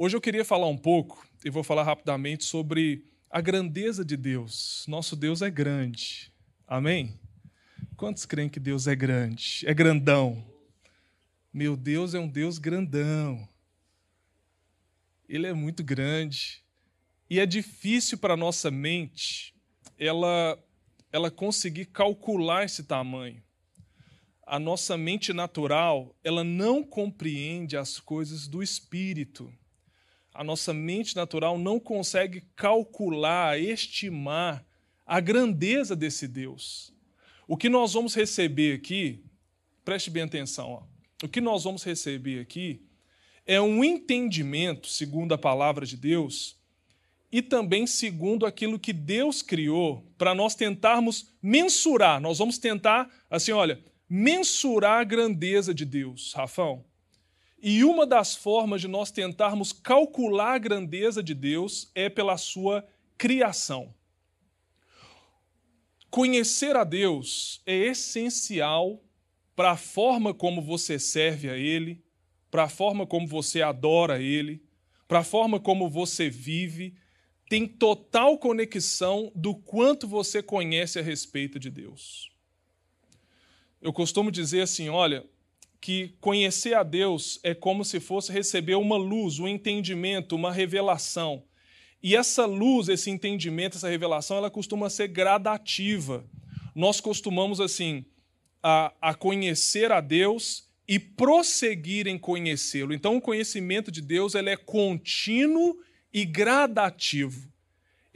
Hoje eu queria falar um pouco, e vou falar rapidamente, sobre a grandeza de Deus. Nosso Deus é grande. Amém? Quantos creem que Deus é grande? É grandão. Meu Deus é um Deus grandão. Ele é muito grande. E é difícil para nossa mente ela, ela conseguir calcular esse tamanho a nossa mente natural, ela não compreende as coisas do espírito. A nossa mente natural não consegue calcular, estimar a grandeza desse Deus. O que nós vamos receber aqui, preste bem atenção, ó, o que nós vamos receber aqui é um entendimento, segundo a palavra de Deus, e também segundo aquilo que Deus criou, para nós tentarmos mensurar. Nós vamos tentar, assim, olha, mensurar a grandeza de Deus, Rafão. E uma das formas de nós tentarmos calcular a grandeza de Deus é pela sua criação. Conhecer a Deus é essencial para a forma como você serve a Ele, para a forma como você adora Ele, para a forma como você vive, tem total conexão do quanto você conhece a respeito de Deus. Eu costumo dizer assim: olha, que conhecer a Deus é como se fosse receber uma luz, um entendimento, uma revelação. E essa luz, esse entendimento, essa revelação, ela costuma ser gradativa. Nós costumamos, assim, a, a conhecer a Deus e prosseguir em conhecê-lo. Então, o conhecimento de Deus ele é contínuo e gradativo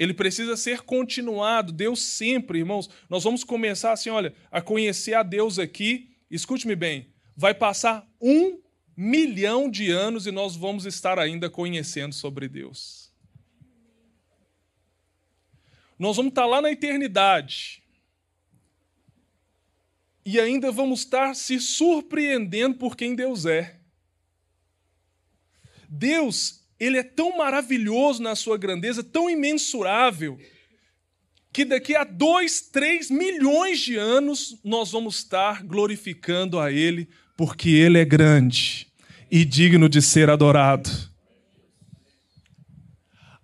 ele precisa ser continuado. Deus sempre, irmãos, nós vamos começar assim, olha, a conhecer a Deus aqui. Escute-me bem, vai passar um milhão de anos e nós vamos estar ainda conhecendo sobre Deus. Nós vamos estar lá na eternidade e ainda vamos estar se surpreendendo por quem Deus é. Deus ele é tão maravilhoso na sua grandeza, tão imensurável, que daqui a dois, três milhões de anos nós vamos estar glorificando a Ele, porque Ele é grande e digno de ser adorado.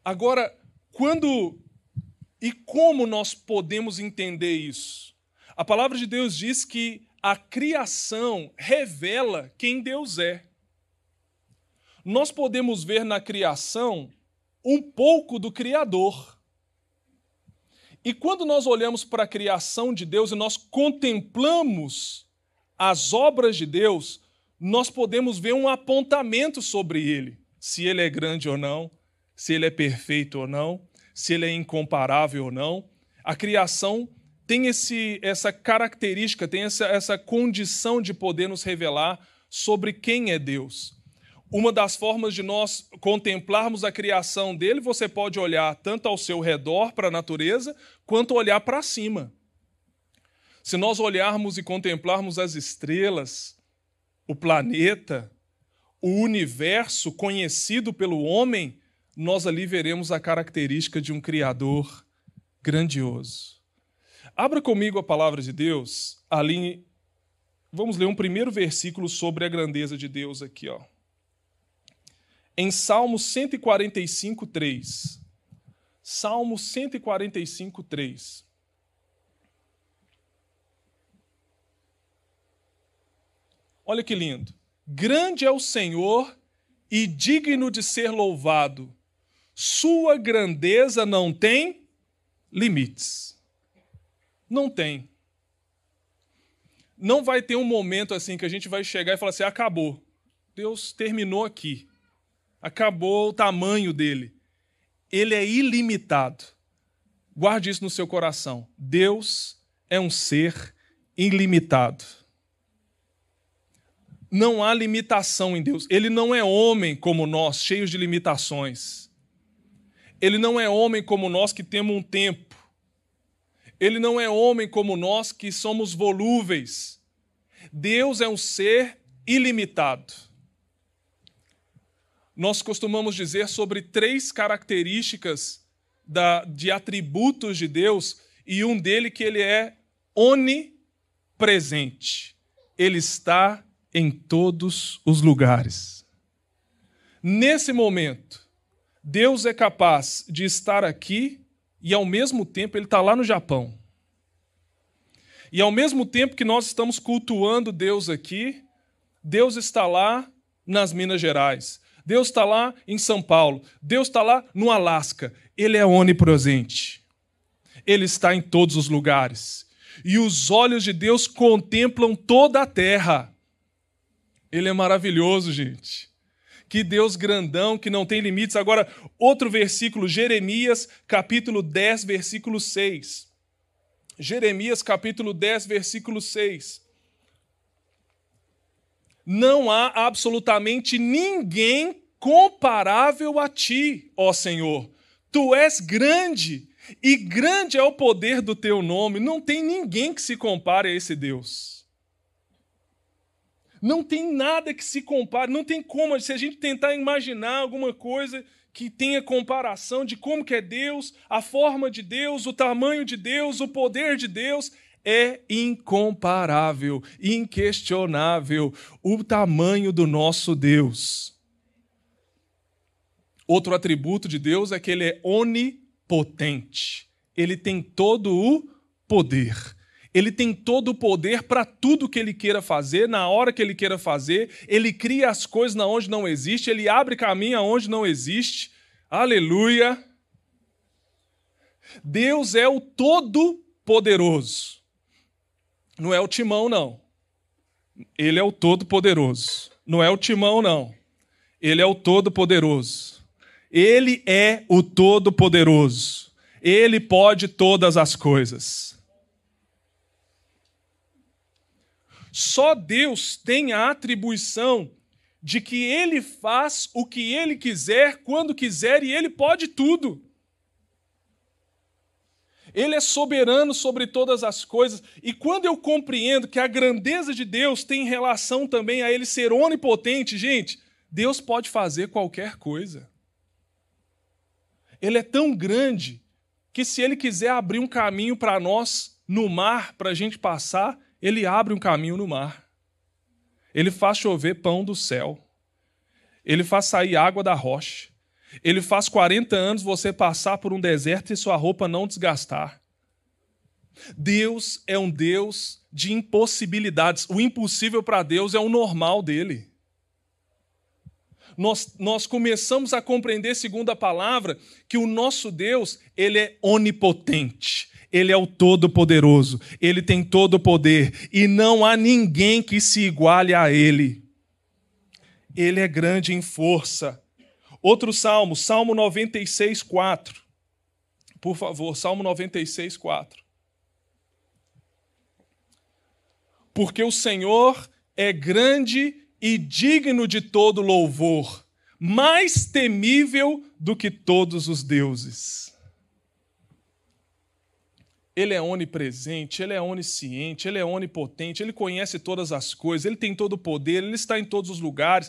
Agora, quando e como nós podemos entender isso? A palavra de Deus diz que a criação revela quem Deus é nós podemos ver na criação um pouco do Criador. E quando nós olhamos para a criação de Deus e nós contemplamos as obras de Deus, nós podemos ver um apontamento sobre ele, se ele é grande ou não, se ele é perfeito ou não, se ele é incomparável ou não. A criação tem esse, essa característica, tem essa, essa condição de poder nos revelar sobre quem é Deus. Uma das formas de nós contemplarmos a criação dele, você pode olhar tanto ao seu redor para a natureza, quanto olhar para cima. Se nós olharmos e contemplarmos as estrelas, o planeta, o universo conhecido pelo homem, nós ali veremos a característica de um Criador grandioso. Abra comigo a palavra de Deus, ali. Vamos ler um primeiro versículo sobre a grandeza de Deus aqui, ó em Salmo 145, 3. Salmo 145, 3. Olha que lindo. Grande é o Senhor e digno de ser louvado. Sua grandeza não tem limites. Não tem. Não vai ter um momento assim que a gente vai chegar e falar assim: acabou. Deus terminou aqui acabou o tamanho dele. Ele é ilimitado. Guarde isso no seu coração. Deus é um ser ilimitado. Não há limitação em Deus. Ele não é homem como nós, cheios de limitações. Ele não é homem como nós que temos um tempo. Ele não é homem como nós que somos volúveis. Deus é um ser ilimitado nós costumamos dizer sobre três características da, de atributos de Deus, e um dele que ele é onipresente. Ele está em todos os lugares. Nesse momento, Deus é capaz de estar aqui e, ao mesmo tempo, Ele está lá no Japão. E, ao mesmo tempo que nós estamos cultuando Deus aqui, Deus está lá nas Minas Gerais. Deus está lá em São Paulo. Deus está lá no Alasca. Ele é onipresente. Ele está em todos os lugares. E os olhos de Deus contemplam toda a terra. Ele é maravilhoso, gente. Que Deus grandão, que não tem limites. Agora, outro versículo, Jeremias, capítulo 10, versículo 6. Jeremias, capítulo 10, versículo 6. Não há absolutamente ninguém comparável a ti, ó Senhor. Tu és grande, e grande é o poder do teu nome. Não tem ninguém que se compare a esse Deus. Não tem nada que se compare, não tem como, se a gente tentar imaginar alguma coisa que tenha comparação de como que é Deus, a forma de Deus, o tamanho de Deus, o poder de Deus, é incomparável, inquestionável o tamanho do nosso Deus. Outro atributo de Deus é que ele é onipotente. Ele tem todo o poder. Ele tem todo o poder para tudo que ele queira fazer, na hora que ele queira fazer. Ele cria as coisas na onde não existe, ele abre caminho aonde não existe. Aleluia! Deus é o todo-poderoso. Não é o timão, não. Ele é o todo-poderoso. Não é o timão, não. Ele é o todo-poderoso. Ele é o todo-poderoso. Ele pode todas as coisas. Só Deus tem a atribuição de que ele faz o que ele quiser, quando quiser, e ele pode tudo. Ele é soberano sobre todas as coisas, e quando eu compreendo que a grandeza de Deus tem relação também a ele ser onipotente, gente, Deus pode fazer qualquer coisa. Ele é tão grande que se ele quiser abrir um caminho para nós no mar, para a gente passar, ele abre um caminho no mar. Ele faz chover pão do céu. Ele faz sair água da rocha. Ele faz 40 anos você passar por um deserto e sua roupa não desgastar. Deus é um Deus de impossibilidades. O impossível para Deus é o normal dele. Nós, nós começamos a compreender, segundo a palavra, que o nosso Deus ele é onipotente. Ele é o Todo-Poderoso, ele tem todo o poder e não há ninguém que se iguale a ele. Ele é grande em força. Outro salmo, Salmo 96, 4. Por favor, Salmo 96, 4. Porque o Senhor é grande e digno de todo louvor, mais temível do que todos os deuses. Ele é onipresente, ele é onisciente, ele é onipotente, ele conhece todas as coisas, ele tem todo o poder, ele está em todos os lugares.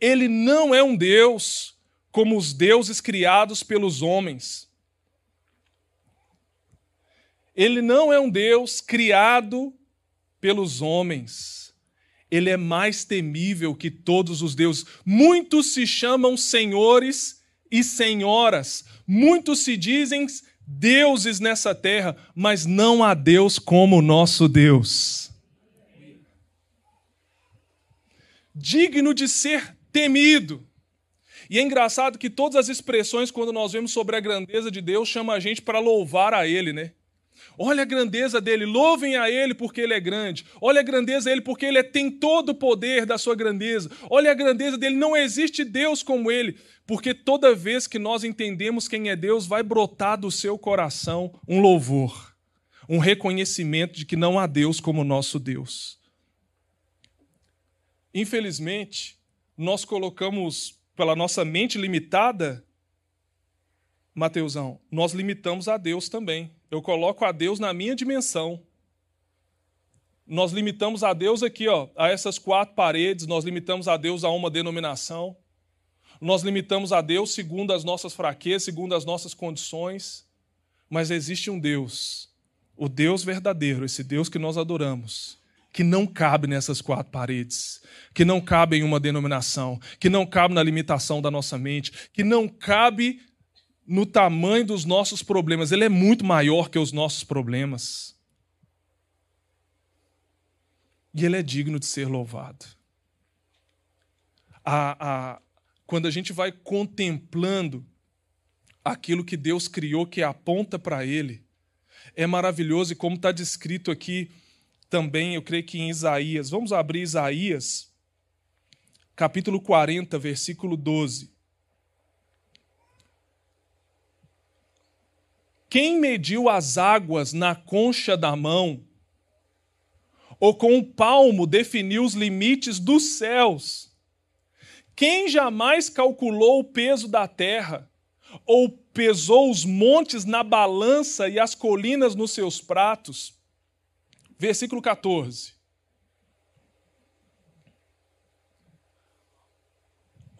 Ele não é um Deus como os deuses criados pelos homens. Ele não é um Deus criado pelos homens. Ele é mais temível que todos os deuses. Muitos se chamam senhores e senhoras. Muitos se dizem deuses nessa terra, mas não há Deus como o nosso Deus. Digno de ser temido. E é engraçado que todas as expressões, quando nós vemos sobre a grandeza de Deus, chama a gente para louvar a Ele, né? Olha a grandeza dele, louvem a ele porque ele é grande. Olha a grandeza dele porque ele tem todo o poder da sua grandeza. Olha a grandeza dele, não existe Deus como ele. Porque toda vez que nós entendemos quem é Deus, vai brotar do seu coração um louvor, um reconhecimento de que não há Deus como nosso Deus. Infelizmente, nós colocamos, pela nossa mente limitada, Mateusão, nós limitamos a Deus também. Eu coloco a Deus na minha dimensão. Nós limitamos a Deus aqui, ó, a essas quatro paredes, nós limitamos a Deus a uma denominação. Nós limitamos a Deus segundo as nossas fraquezas, segundo as nossas condições, mas existe um Deus, o Deus verdadeiro, esse Deus que nós adoramos. que não cabe nessas quatro paredes, que não cabe em uma denominação, que não cabe na limitação da nossa mente, que não cabe no tamanho dos nossos problemas. Ele é muito maior que os nossos problemas. E ele é digno de ser louvado. A, a, quando a gente vai contemplando aquilo que Deus criou, que aponta para Ele, é maravilhoso, e como está descrito aqui também, eu creio que em Isaías, vamos abrir Isaías, capítulo 40, versículo 12. Quem mediu as águas na concha da mão, ou com o palmo definiu os limites dos céus? Quem jamais calculou o peso da terra, ou pesou os montes na balança e as colinas nos seus pratos? Versículo 14.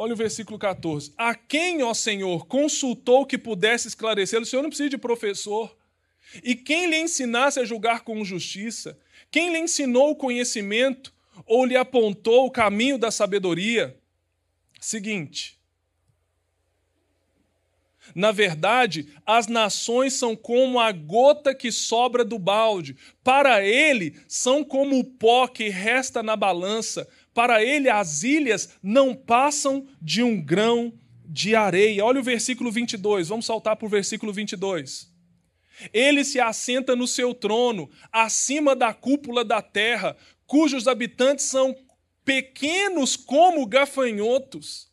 Olha o versículo 14. A quem, ó Senhor, consultou que pudesse esclarecer? O Senhor não precisa de professor. E quem lhe ensinasse a julgar com justiça? Quem lhe ensinou o conhecimento ou lhe apontou o caminho da sabedoria? Seguinte. Na verdade, as nações são como a gota que sobra do balde. Para ele, são como o pó que resta na balança. Para ele, as ilhas não passam de um grão de areia. Olha o versículo 22, vamos saltar para o versículo 22. Ele se assenta no seu trono, acima da cúpula da terra, cujos habitantes são pequenos como gafanhotos.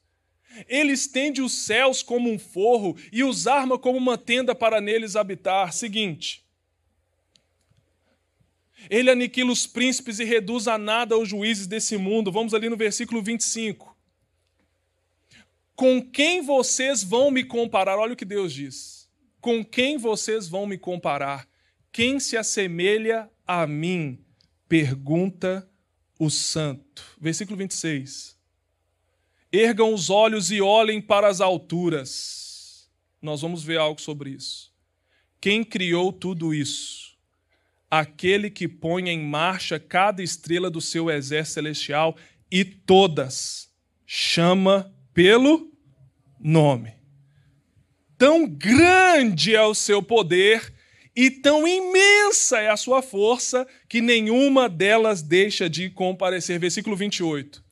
Ele estende os céus como um forro e os arma como uma tenda para neles habitar. Seguinte. Ele aniquila os príncipes e reduz a nada os juízes desse mundo. Vamos ali no versículo 25. Com quem vocês vão me comparar? Olha o que Deus diz. Com quem vocês vão me comparar? Quem se assemelha a mim? Pergunta o santo. Versículo 26. Ergam os olhos e olhem para as alturas. Nós vamos ver algo sobre isso. Quem criou tudo isso? aquele que põe em marcha cada estrela do seu exército celestial e todas chama pelo nome. Tão grande é o seu poder e tão imensa é a sua força que nenhuma delas deixa de comparecer. Versículo 28.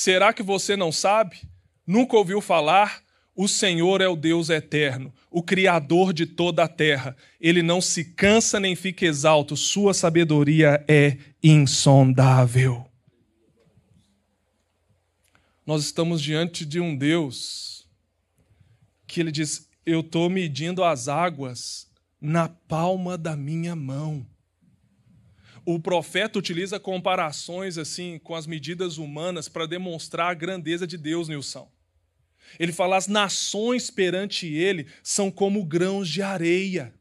Será que você não sabe? Nunca ouviu falar? O Senhor é o Deus eterno, o Criador de toda a terra. Ele não se cansa nem fica exalto, sua sabedoria é insondável. Nós estamos diante de um Deus que ele diz: Eu estou medindo as águas na palma da minha mão. O profeta utiliza comparações assim com as medidas humanas para demonstrar a grandeza de Deus, Nilson. Ele fala: as nações perante ele são como grãos de areia.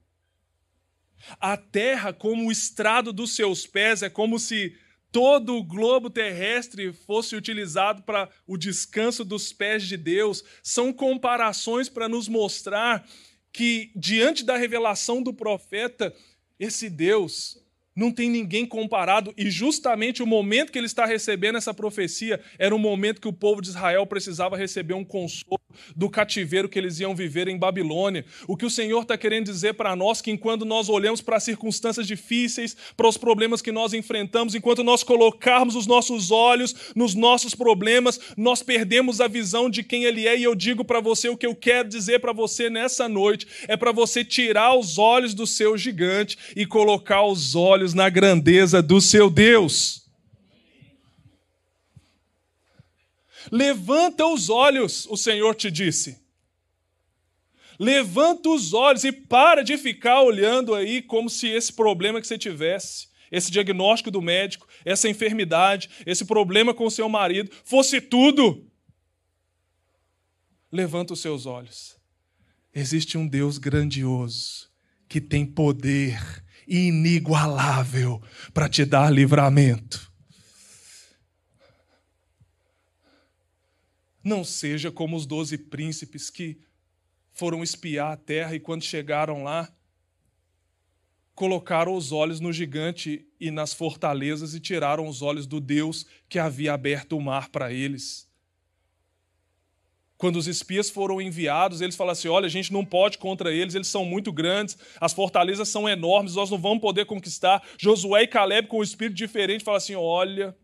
A terra, como o estrado dos seus pés, é como se todo o globo terrestre fosse utilizado para o descanso dos pés de Deus. São comparações para nos mostrar que, diante da revelação do profeta, esse Deus não tem ninguém comparado, e justamente o momento que ele está recebendo essa profecia era o momento que o povo de Israel precisava receber um consolo do cativeiro que eles iam viver em Babilônia. O que o Senhor está querendo dizer para nós que enquanto nós olhamos para as circunstâncias difíceis, para os problemas que nós enfrentamos, enquanto nós colocarmos os nossos olhos nos nossos problemas, nós perdemos a visão de quem Ele é. E eu digo para você o que eu quero dizer para você nessa noite é para você tirar os olhos do seu gigante e colocar os olhos olhos na grandeza do seu Deus. Levanta os olhos, o Senhor te disse. Levanta os olhos e para de ficar olhando aí como se esse problema que você tivesse, esse diagnóstico do médico, essa enfermidade, esse problema com o seu marido, fosse tudo. Levanta os seus olhos. Existe um Deus grandioso que tem poder inigualável para te dar livramento. Não seja como os doze príncipes que foram espiar a terra e quando chegaram lá, colocaram os olhos no gigante e nas fortalezas e tiraram os olhos do Deus que havia aberto o mar para eles. Quando os espias foram enviados, eles falaram assim: olha, a gente não pode contra eles, eles são muito grandes, as fortalezas são enormes, nós não vamos poder conquistar. Josué e Caleb, com um espírito diferente, falam assim: olha,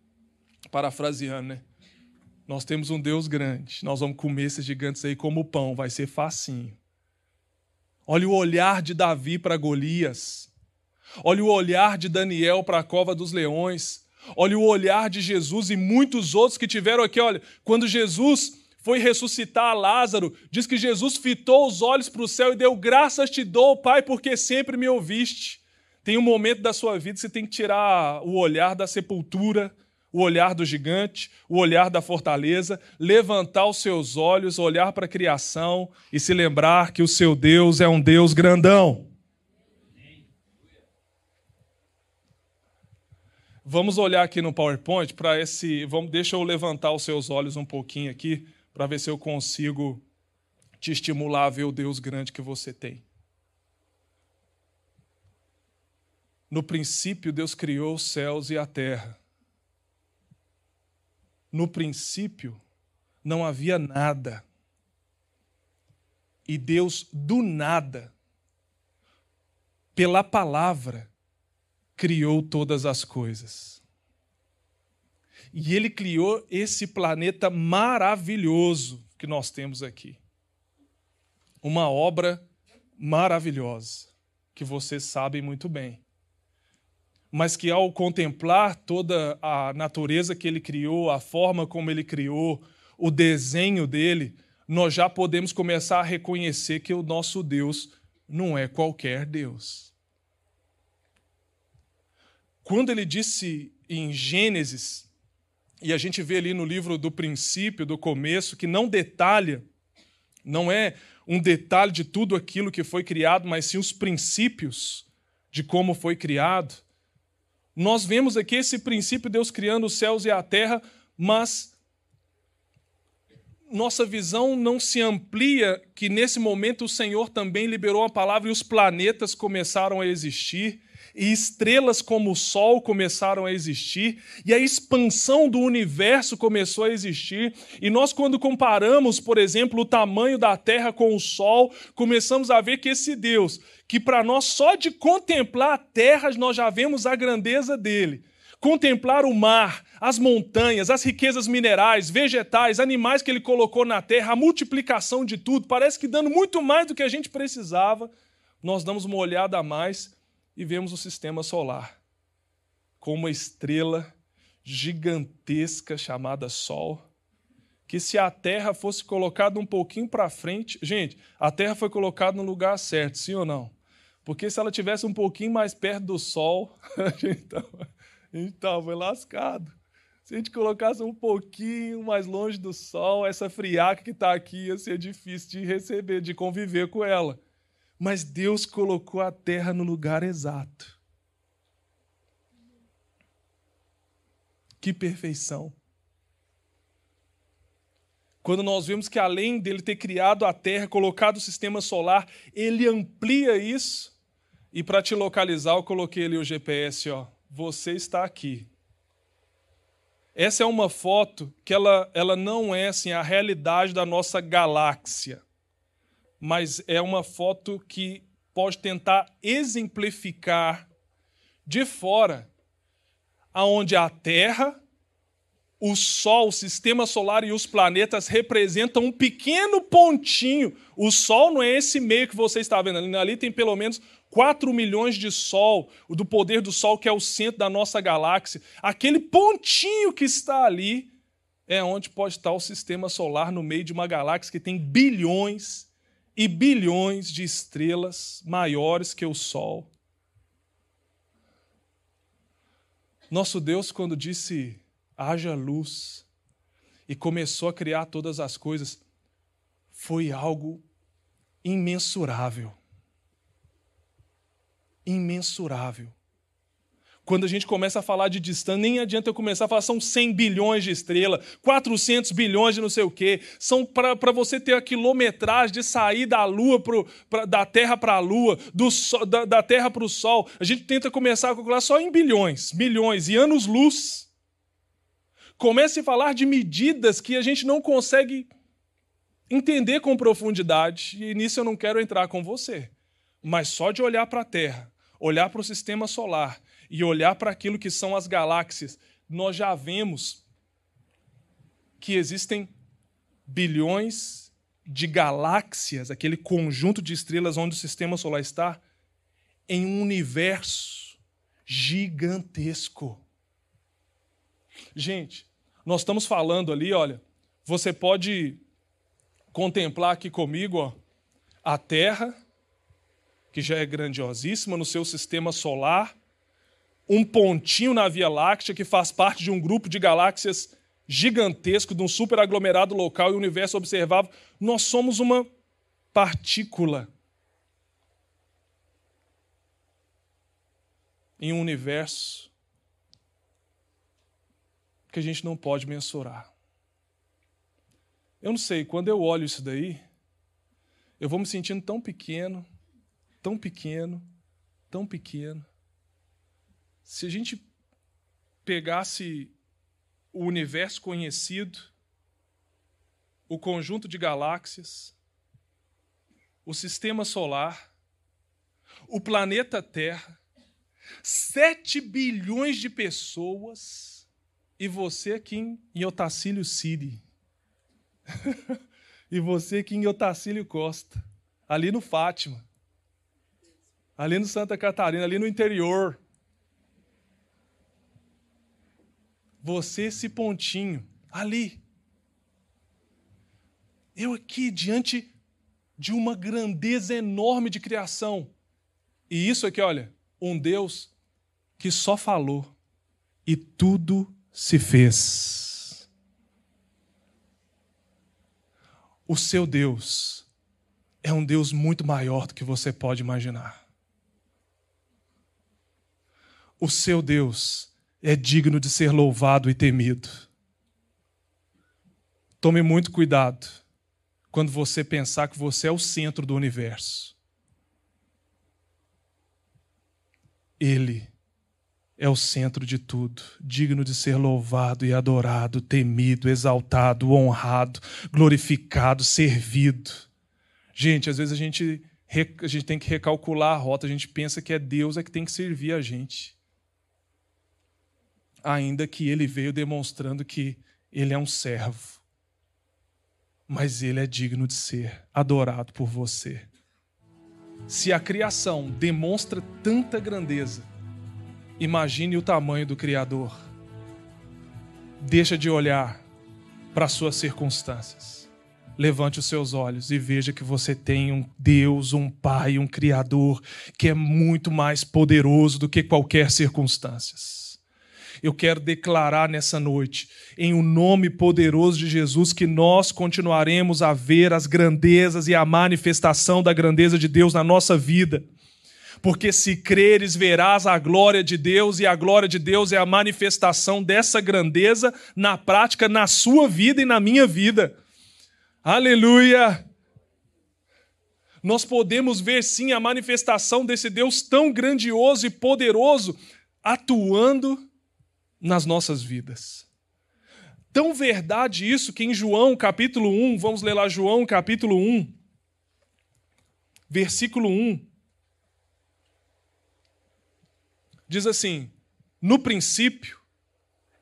parafraseando, né? Nós temos um Deus grande, nós vamos comer esses gigantes aí como pão, vai ser facinho. Olha o olhar de Davi para Golias. Olha o olhar de Daniel para a cova dos leões. Olha o olhar de Jesus e muitos outros que tiveram aqui. Olha, quando Jesus foi ressuscitar Lázaro, diz que Jesus fitou os olhos para o céu e deu graças te dou, Pai, porque sempre me ouviste. Tem um momento da sua vida que você tem que tirar o olhar da sepultura, o olhar do gigante, o olhar da fortaleza, levantar os seus olhos, olhar para a criação e se lembrar que o seu Deus é um Deus grandão. Vamos olhar aqui no PowerPoint para esse. Vamos, deixa eu levantar os seus olhos um pouquinho aqui para ver se eu consigo te estimular a ver o Deus grande que você tem. No princípio, Deus criou os céus e a terra. No princípio, não havia nada. E Deus, do nada, pela palavra, criou todas as coisas. E ele criou esse planeta maravilhoso que nós temos aqui. Uma obra maravilhosa, que vocês sabem muito bem. Mas que ao contemplar toda a natureza que ele criou, a forma como ele criou, o desenho dele, nós já podemos começar a reconhecer que o nosso Deus não é qualquer Deus. Quando ele disse em Gênesis, e a gente vê ali no livro do princípio, do começo, que não detalha, não é um detalhe de tudo aquilo que foi criado, mas sim os princípios de como foi criado. Nós vemos aqui esse princípio, Deus criando os céus e a terra, mas nossa visão não se amplia que nesse momento o Senhor também liberou a palavra e os planetas começaram a existir e estrelas como o Sol começaram a existir, e a expansão do universo começou a existir. E nós, quando comparamos, por exemplo, o tamanho da Terra com o Sol, começamos a ver que esse Deus, que para nós só de contemplar a Terra nós já vemos a grandeza dele. Contemplar o mar, as montanhas, as riquezas minerais, vegetais, animais que ele colocou na terra, a multiplicação de tudo, parece que dando muito mais do que a gente precisava, nós damos uma olhada a mais e vemos o sistema solar com uma estrela gigantesca chamada Sol, que se a Terra fosse colocada um pouquinho para frente, gente, a Terra foi colocada no lugar certo, sim ou não? Porque se ela tivesse um pouquinho mais perto do Sol, a gente estava lascado. Se a gente colocasse um pouquinho mais longe do Sol, essa friaca que está aqui ia ser difícil de receber, de conviver com ela mas Deus colocou a terra no lugar exato. Que perfeição. Quando nós vemos que além dele ter criado a Terra, colocado o sistema solar, ele amplia isso. E para te localizar, eu coloquei ali o GPS, ó. Você está aqui. Essa é uma foto que ela, ela não é assim a realidade da nossa galáxia mas é uma foto que pode tentar exemplificar de fora aonde a Terra, o Sol, o sistema solar e os planetas representam um pequeno pontinho. O Sol não é esse meio que você está vendo ali. Tem pelo menos 4 milhões de Sol, do poder do Sol, que é o centro da nossa galáxia. Aquele pontinho que está ali é onde pode estar o sistema solar no meio de uma galáxia que tem bilhões e bilhões de estrelas maiores que o Sol. Nosso Deus, quando disse haja luz e começou a criar todas as coisas, foi algo imensurável. Imensurável. Quando a gente começa a falar de distância, nem adianta eu começar a falar, são 100 bilhões de estrelas, 400 bilhões de não sei o quê. São para você ter a quilometragem de sair da Lua pro, pra, da Terra para a Lua, do da, da Terra para o Sol. A gente tenta começar a calcular só em bilhões, milhões e anos-luz. Comece a falar de medidas que a gente não consegue entender com profundidade, e nisso eu não quero entrar com você. Mas só de olhar para a Terra, olhar para o sistema solar e olhar para aquilo que são as galáxias, nós já vemos que existem bilhões de galáxias, aquele conjunto de estrelas onde o sistema solar está, em um universo gigantesco. Gente, nós estamos falando ali, olha, você pode contemplar aqui comigo ó, a Terra, que já é grandiosíssima no seu sistema solar, um pontinho na Via Láctea que faz parte de um grupo de galáxias gigantesco, de um superaglomerado local e universo observável. Nós somos uma partícula em um universo que a gente não pode mensurar. Eu não sei, quando eu olho isso daí, eu vou me sentindo tão pequeno, tão pequeno, tão pequeno. Se a gente pegasse o universo conhecido, o conjunto de galáxias, o sistema solar, o planeta Terra, sete bilhões de pessoas e você aqui em Otacílio City. e você aqui em Otacílio Costa, ali no Fátima, ali no Santa Catarina, ali no interior. Você, esse pontinho, ali. Eu aqui diante de uma grandeza enorme de criação. E isso aqui, olha, um Deus que só falou e tudo se fez. O seu Deus é um Deus muito maior do que você pode imaginar. O seu Deus é digno de ser louvado e temido. Tome muito cuidado quando você pensar que você é o centro do universo. Ele é o centro de tudo, digno de ser louvado e adorado, temido, exaltado, honrado, glorificado, servido. Gente, às vezes a gente, a gente tem que recalcular a rota, a gente pensa que é Deus é que tem que servir a gente. Ainda que ele veio demonstrando que ele é um servo, mas ele é digno de ser adorado por você. Se a criação demonstra tanta grandeza, Imagine o tamanho do Criador. Deixa de olhar para as suas circunstâncias. Levante os seus olhos e veja que você tem um Deus, um Pai, um Criador que é muito mais poderoso do que qualquer circunstância. Eu quero declarar nessa noite, em o um nome poderoso de Jesus, que nós continuaremos a ver as grandezas e a manifestação da grandeza de Deus na nossa vida porque se creres, verás a glória de Deus, e a glória de Deus é a manifestação dessa grandeza na prática, na sua vida e na minha vida. Aleluia! Nós podemos ver sim a manifestação desse Deus tão grandioso e poderoso atuando nas nossas vidas. Tão verdade isso que em João capítulo 1, vamos ler lá João capítulo 1, versículo 1. diz assim: no princípio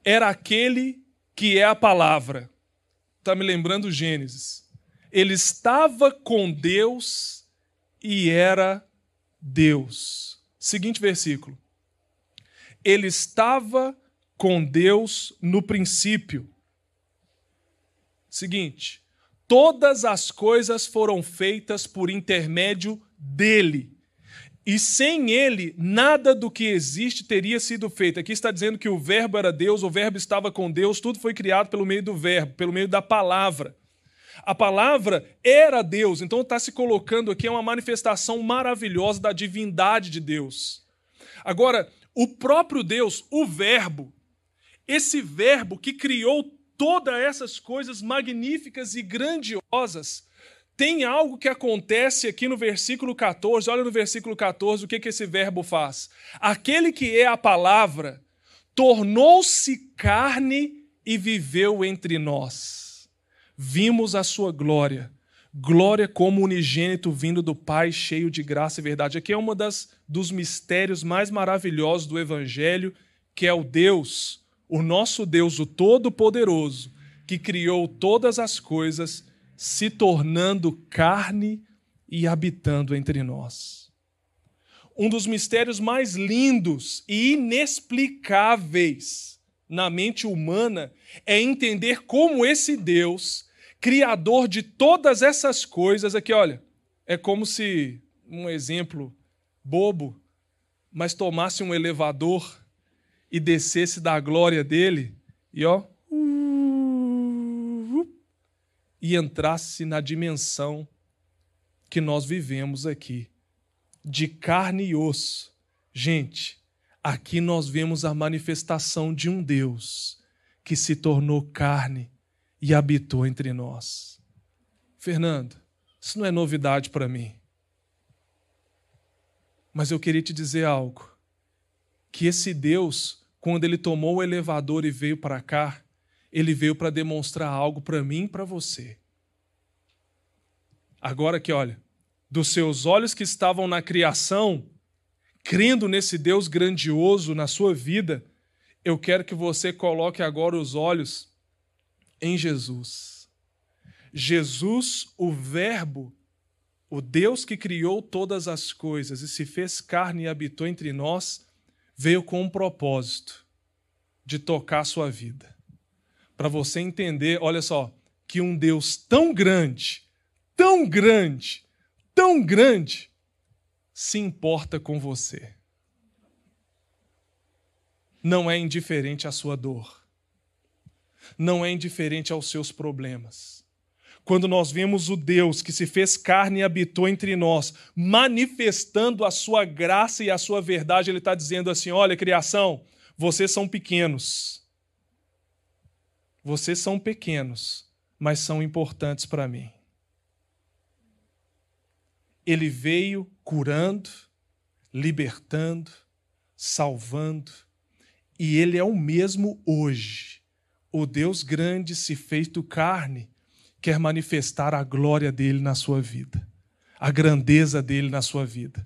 era aquele que é a palavra. Está me lembrando Gênesis. Ele estava com Deus e era Deus. Seguinte versículo. Ele estava com Deus no princípio. Seguinte. Todas as coisas foram feitas por intermédio dele e sem ele, nada do que existe teria sido feito. Aqui está dizendo que o Verbo era Deus, o Verbo estava com Deus, tudo foi criado pelo meio do Verbo, pelo meio da palavra. A palavra era Deus, então está se colocando aqui uma manifestação maravilhosa da divindade de Deus. Agora, o próprio Deus, o Verbo, esse Verbo que criou todas essas coisas magníficas e grandiosas, tem algo que acontece aqui no versículo 14. Olha no versículo 14 o que, que esse verbo faz. Aquele que é a palavra tornou-se carne e viveu entre nós. Vimos a sua glória, glória como unigênito vindo do Pai, cheio de graça e verdade. Aqui é das dos mistérios mais maravilhosos do evangelho, que é o Deus, o nosso Deus, o todo-poderoso, que criou todas as coisas se tornando carne e habitando entre nós. Um dos mistérios mais lindos e inexplicáveis na mente humana é entender como esse Deus, criador de todas essas coisas, aqui, olha, é como se um exemplo bobo, mas tomasse um elevador e descesse da glória dele e ó, e entrasse na dimensão que nós vivemos aqui, de carne e osso. Gente, aqui nós vemos a manifestação de um Deus que se tornou carne e habitou entre nós. Fernando, isso não é novidade para mim. Mas eu queria te dizer algo. Que esse Deus, quando ele tomou o elevador e veio para cá, ele veio para demonstrar algo para mim e para você. Agora que, olha, dos seus olhos que estavam na criação, crendo nesse Deus grandioso na sua vida, eu quero que você coloque agora os olhos em Jesus. Jesus, o Verbo, o Deus que criou todas as coisas e se fez carne e habitou entre nós, veio com um propósito de tocar a sua vida para você entender, olha só, que um Deus tão grande, tão grande, tão grande, se importa com você. Não é indiferente à sua dor. Não é indiferente aos seus problemas. Quando nós vemos o Deus que se fez carne e habitou entre nós, manifestando a sua graça e a sua verdade, Ele está dizendo assim: olha, criação, vocês são pequenos vocês são pequenos, mas são importantes para mim. Ele veio curando, libertando, salvando, e ele é o mesmo hoje. O Deus grande se feito carne quer manifestar a glória dele na sua vida, a grandeza dele na sua vida.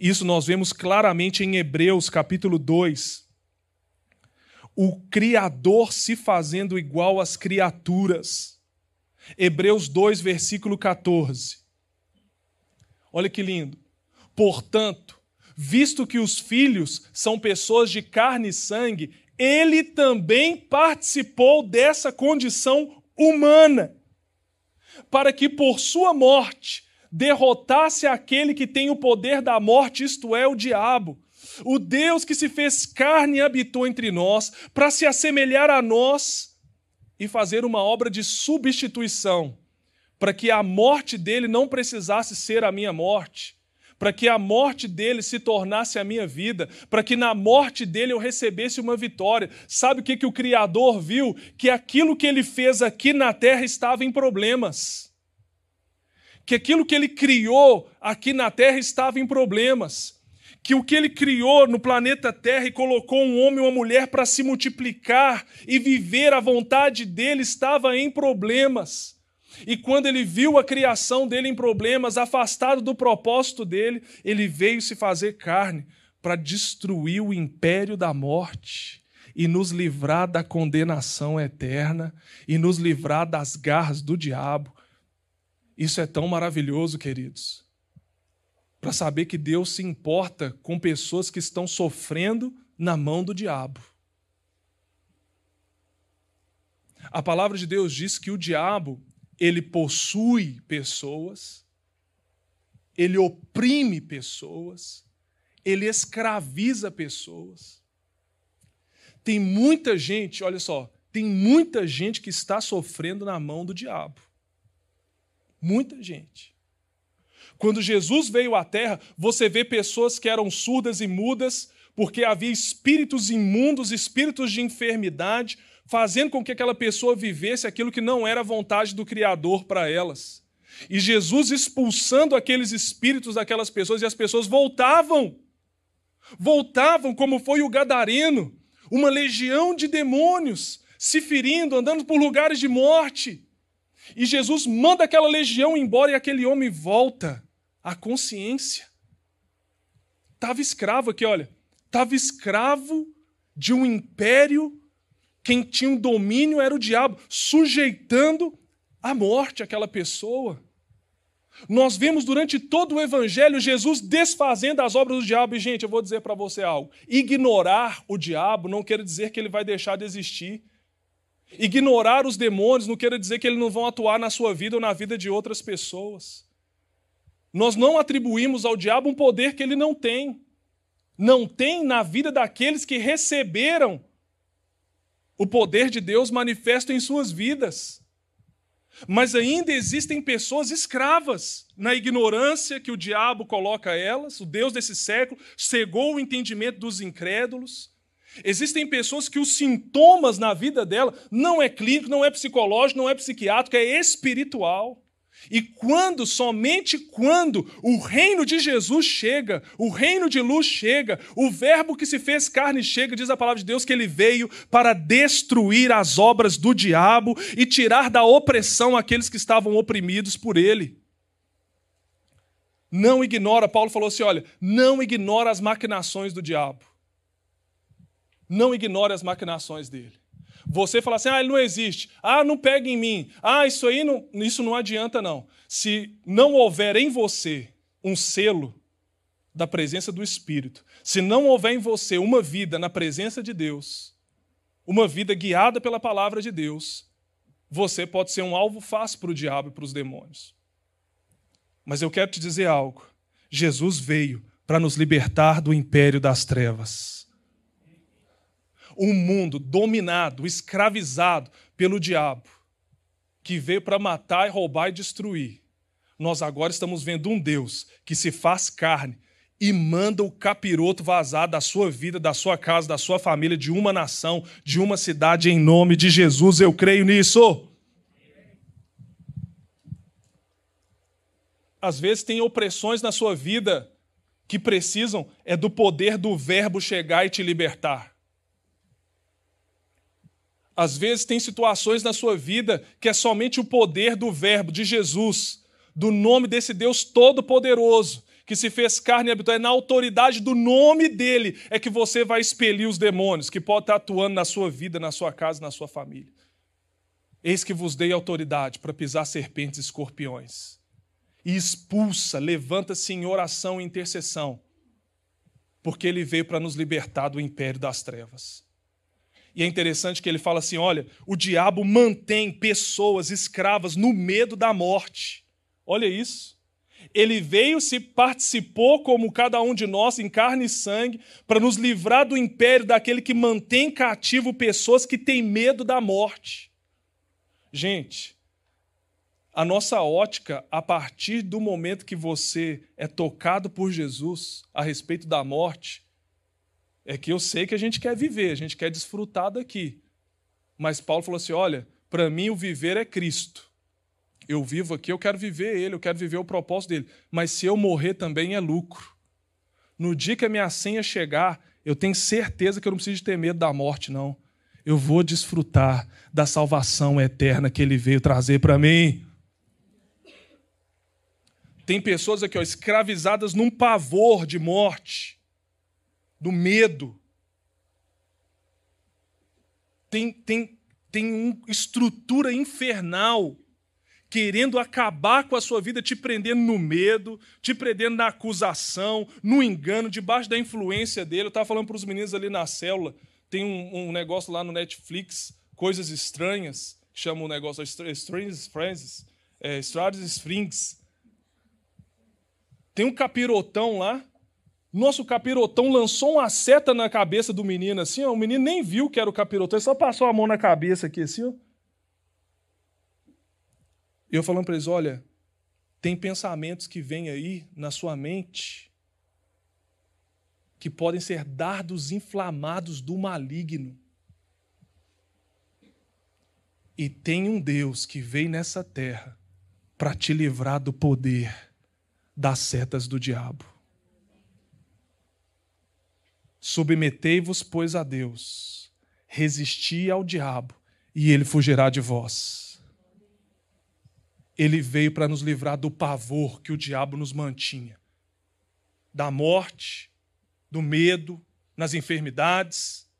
Isso nós vemos claramente em Hebreus capítulo 2, o Criador se fazendo igual às criaturas. Hebreus 2, versículo 14. Olha que lindo. Portanto, visto que os filhos são pessoas de carne e sangue, ele também participou dessa condição humana, para que por sua morte derrotasse aquele que tem o poder da morte, isto é, o diabo. O Deus que se fez carne e habitou entre nós, para se assemelhar a nós e fazer uma obra de substituição, para que a morte dele não precisasse ser a minha morte, para que a morte dele se tornasse a minha vida, para que na morte dele eu recebesse uma vitória. Sabe o que, que o Criador viu? Que aquilo que ele fez aqui na terra estava em problemas. Que aquilo que ele criou aqui na terra estava em problemas que o que ele criou no planeta Terra e colocou um homem e uma mulher para se multiplicar e viver a vontade dele estava em problemas. E quando ele viu a criação dele em problemas, afastado do propósito dele, ele veio se fazer carne para destruir o império da morte e nos livrar da condenação eterna e nos livrar das garras do diabo. Isso é tão maravilhoso, queridos para saber que Deus se importa com pessoas que estão sofrendo na mão do diabo. A palavra de Deus diz que o diabo, ele possui pessoas, ele oprime pessoas, ele escraviza pessoas. Tem muita gente, olha só, tem muita gente que está sofrendo na mão do diabo. Muita gente. Quando Jesus veio à terra, você vê pessoas que eram surdas e mudas porque havia espíritos imundos, espíritos de enfermidade, fazendo com que aquela pessoa vivesse aquilo que não era vontade do Criador para elas. E Jesus expulsando aqueles espíritos daquelas pessoas, e as pessoas voltavam. Voltavam, como foi o Gadareno, uma legião de demônios se ferindo, andando por lugares de morte. E Jesus manda aquela legião embora e aquele homem volta à consciência. Estava escravo aqui, olha. Estava escravo de um império. Quem tinha um domínio era o diabo, sujeitando à morte aquela pessoa. Nós vemos durante todo o evangelho Jesus desfazendo as obras do diabo. E, gente, eu vou dizer para você algo: ignorar o diabo não quer dizer que ele vai deixar de existir. Ignorar os demônios não quer dizer que eles não vão atuar na sua vida ou na vida de outras pessoas. Nós não atribuímos ao diabo um poder que ele não tem. Não tem na vida daqueles que receberam o poder de Deus manifesto em suas vidas. Mas ainda existem pessoas escravas na ignorância que o diabo coloca elas, o Deus desse século cegou o entendimento dos incrédulos. Existem pessoas que os sintomas na vida dela não é clínico, não é psicológico, não é psiquiátrico, é espiritual. E quando, somente quando o reino de Jesus chega, o reino de luz chega, o Verbo que se fez carne chega, diz a palavra de Deus que ele veio para destruir as obras do diabo e tirar da opressão aqueles que estavam oprimidos por ele. Não ignora, Paulo falou assim: olha, não ignora as maquinações do diabo. Não ignore as maquinações dele. Você fala assim, ah, ele não existe. Ah, não pega em mim. Ah, isso aí não, isso não adianta não. Se não houver em você um selo da presença do Espírito, se não houver em você uma vida na presença de Deus, uma vida guiada pela palavra de Deus, você pode ser um alvo fácil para o diabo e para os demônios. Mas eu quero te dizer algo. Jesus veio para nos libertar do império das trevas um mundo dominado, escravizado pelo diabo, que veio para matar, roubar e destruir. Nós agora estamos vendo um Deus que se faz carne e manda o capiroto vazar da sua vida, da sua casa, da sua família, de uma nação, de uma cidade, em nome de Jesus. Eu creio nisso. Às vezes tem opressões na sua vida que precisam é do poder do verbo chegar e te libertar. Às vezes tem situações na sua vida que é somente o poder do Verbo, de Jesus, do nome desse Deus Todo-Poderoso, que se fez carne e habitou. É na autoridade do nome dele é que você vai expelir os demônios que podem estar atuando na sua vida, na sua casa, na sua família. Eis que vos dei autoridade para pisar serpentes e escorpiões. E expulsa, levanta-se em oração e intercessão, porque ele veio para nos libertar do império das trevas. E é interessante que ele fala assim: olha, o diabo mantém pessoas escravas no medo da morte. Olha isso. Ele veio, se participou como cada um de nós, em carne e sangue, para nos livrar do império daquele que mantém cativo pessoas que têm medo da morte. Gente, a nossa ótica, a partir do momento que você é tocado por Jesus a respeito da morte, é que eu sei que a gente quer viver, a gente quer desfrutar daqui. Mas Paulo falou assim: olha, para mim o viver é Cristo. Eu vivo aqui, eu quero viver Ele, eu quero viver o propósito dele. Mas se eu morrer também é lucro. No dia que a minha senha chegar, eu tenho certeza que eu não preciso ter medo da morte, não. Eu vou desfrutar da salvação eterna que Ele veio trazer para mim. Tem pessoas aqui ó, escravizadas num pavor de morte do medo. Tem, tem, tem uma estrutura infernal querendo acabar com a sua vida, te prendendo no medo, te prendendo na acusação, no engano, debaixo da influência dele. Eu estava falando para os meninos ali na célula, tem um, um, negócio lá no Netflix, Coisas Estranhas, que chama o negócio Strange Friends, é, Strange Springs. Tem um capirotão lá, nosso capirotão lançou uma seta na cabeça do menino assim, ó, o menino nem viu que era o capirotão, ele só passou a mão na cabeça aqui assim, ó. E eu falando para eles, olha, tem pensamentos que vêm aí na sua mente que podem ser dardos inflamados do maligno. E tem um Deus que veio nessa terra para te livrar do poder das setas do diabo. Submetei-vos, pois, a Deus, resisti ao diabo, e ele fugirá de vós. Ele veio para nos livrar do pavor que o diabo nos mantinha, da morte, do medo, nas enfermidades,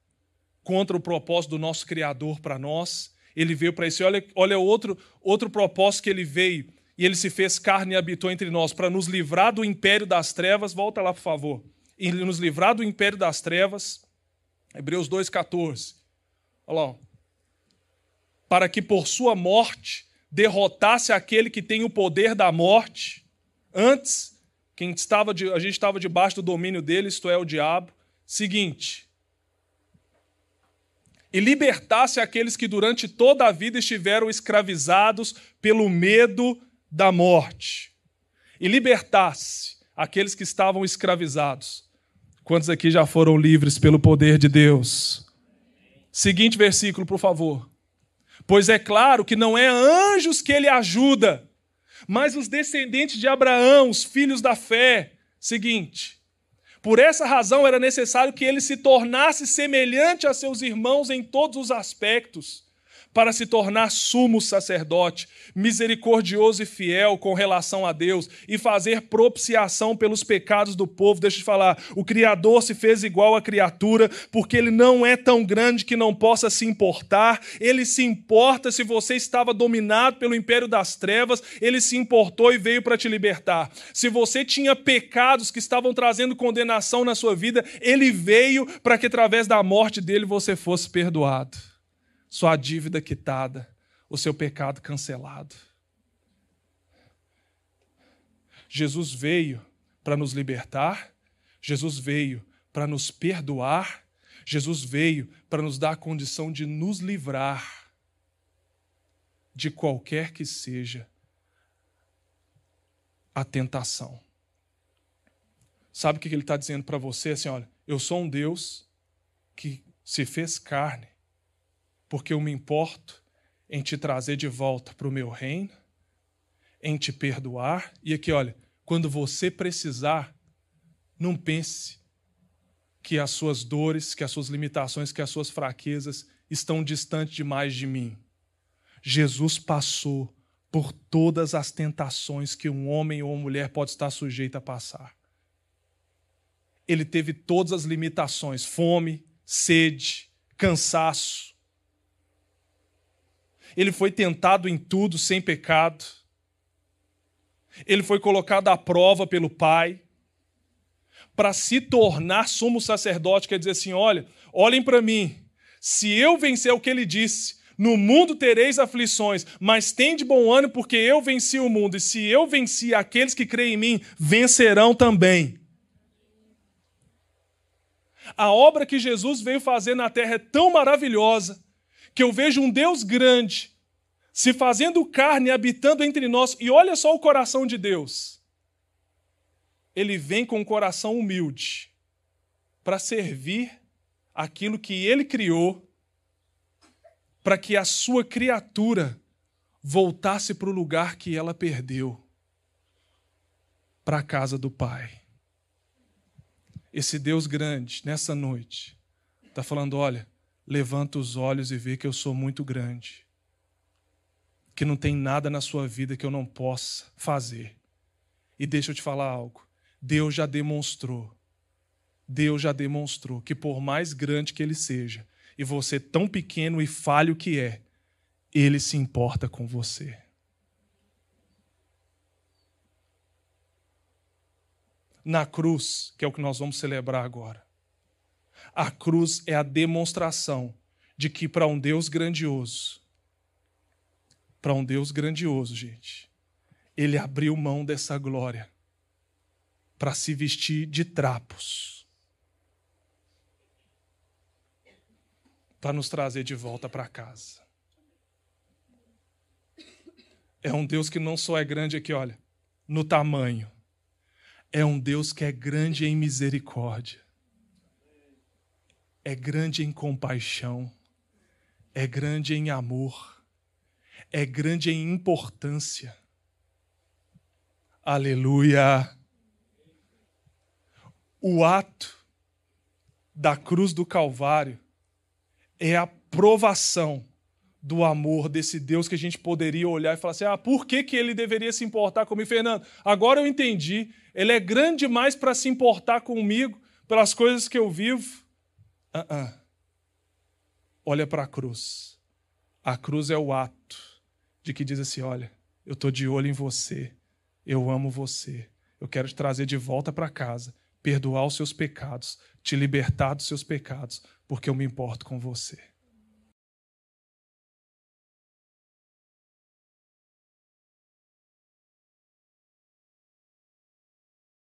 contra o propósito do nosso Criador para nós. Ele veio para isso. Olha, olha outro, outro propósito que ele veio. E ele se fez carne e habitou entre nós para nos livrar do império das trevas. Volta lá, por favor. E nos livrar do império das trevas. Hebreus 2,14. Olha lá. Para que por sua morte derrotasse aquele que tem o poder da morte. Antes quem estava de, a gente estava debaixo do domínio dele, isto é, o diabo. Seguinte. E libertasse aqueles que durante toda a vida estiveram escravizados pelo medo da morte. E libertasse aqueles que estavam escravizados. Quantos aqui já foram livres pelo poder de Deus? Seguinte versículo, por favor. Pois é claro que não é anjos que ele ajuda, mas os descendentes de Abraão, os filhos da fé. Seguinte, por essa razão era necessário que ele se tornasse semelhante a seus irmãos em todos os aspectos para se tornar sumo sacerdote, misericordioso e fiel com relação a Deus e fazer propiciação pelos pecados do povo. Deixa eu te falar, o Criador se fez igual à criatura porque ele não é tão grande que não possa se importar. Ele se importa se você estava dominado pelo império das trevas, ele se importou e veio para te libertar. Se você tinha pecados que estavam trazendo condenação na sua vida, ele veio para que através da morte dele você fosse perdoado sua dívida quitada, o seu pecado cancelado. Jesus veio para nos libertar, Jesus veio para nos perdoar, Jesus veio para nos dar a condição de nos livrar de qualquer que seja a tentação. Sabe o que ele está dizendo para você? Assim, olha, eu sou um Deus que se fez carne porque eu me importo em te trazer de volta para o meu reino, em te perdoar. E aqui, olha, quando você precisar, não pense que as suas dores, que as suas limitações, que as suas fraquezas estão distantes demais de mim. Jesus passou por todas as tentações que um homem ou uma mulher pode estar sujeito a passar. Ele teve todas as limitações: fome, sede, cansaço, ele foi tentado em tudo sem pecado. Ele foi colocado à prova pelo Pai para se tornar sumo sacerdote, quer dizer assim: olha, olhem para mim, se eu vencer o que ele disse, no mundo tereis aflições, mas tem de bom ânimo, porque eu venci o mundo, e se eu venci aqueles que creem em mim, vencerão também. A obra que Jesus veio fazer na terra é tão maravilhosa que eu vejo um Deus grande se fazendo carne, habitando entre nós. E olha só o coração de Deus. Ele vem com um coração humilde para servir aquilo que ele criou, para que a sua criatura voltasse para o lugar que ela perdeu para a casa do Pai. Esse Deus grande, nessa noite, está falando: olha, levanta os olhos e vê que eu sou muito grande, que não tem nada na sua vida que eu não possa fazer. E deixa eu te falar algo: Deus já demonstrou, Deus já demonstrou que por mais grande que Ele seja, e você tão pequeno e falho que é, Ele se importa com você. Na cruz, que é o que nós vamos celebrar agora a cruz é a demonstração de que para um Deus grandioso, para um Deus grandioso, gente, ele abriu mão dessa glória para se vestir de trapos, para nos trazer de volta para casa. É um Deus que não só é grande aqui, olha, no tamanho, é um Deus que é grande em misericórdia. É grande em compaixão, é grande em amor, é grande em importância. Aleluia! O ato da cruz do Calvário é a provação do amor desse Deus que a gente poderia olhar e falar assim: ah, por que, que ele deveria se importar comigo? Fernando, agora eu entendi. Ele é grande demais para se importar comigo pelas coisas que eu vivo. Uh -uh. Olha para a cruz. A cruz é o ato de que diz assim: olha, eu estou de olho em você, eu amo você, eu quero te trazer de volta para casa, perdoar os seus pecados, te libertar dos seus pecados, porque eu me importo com você.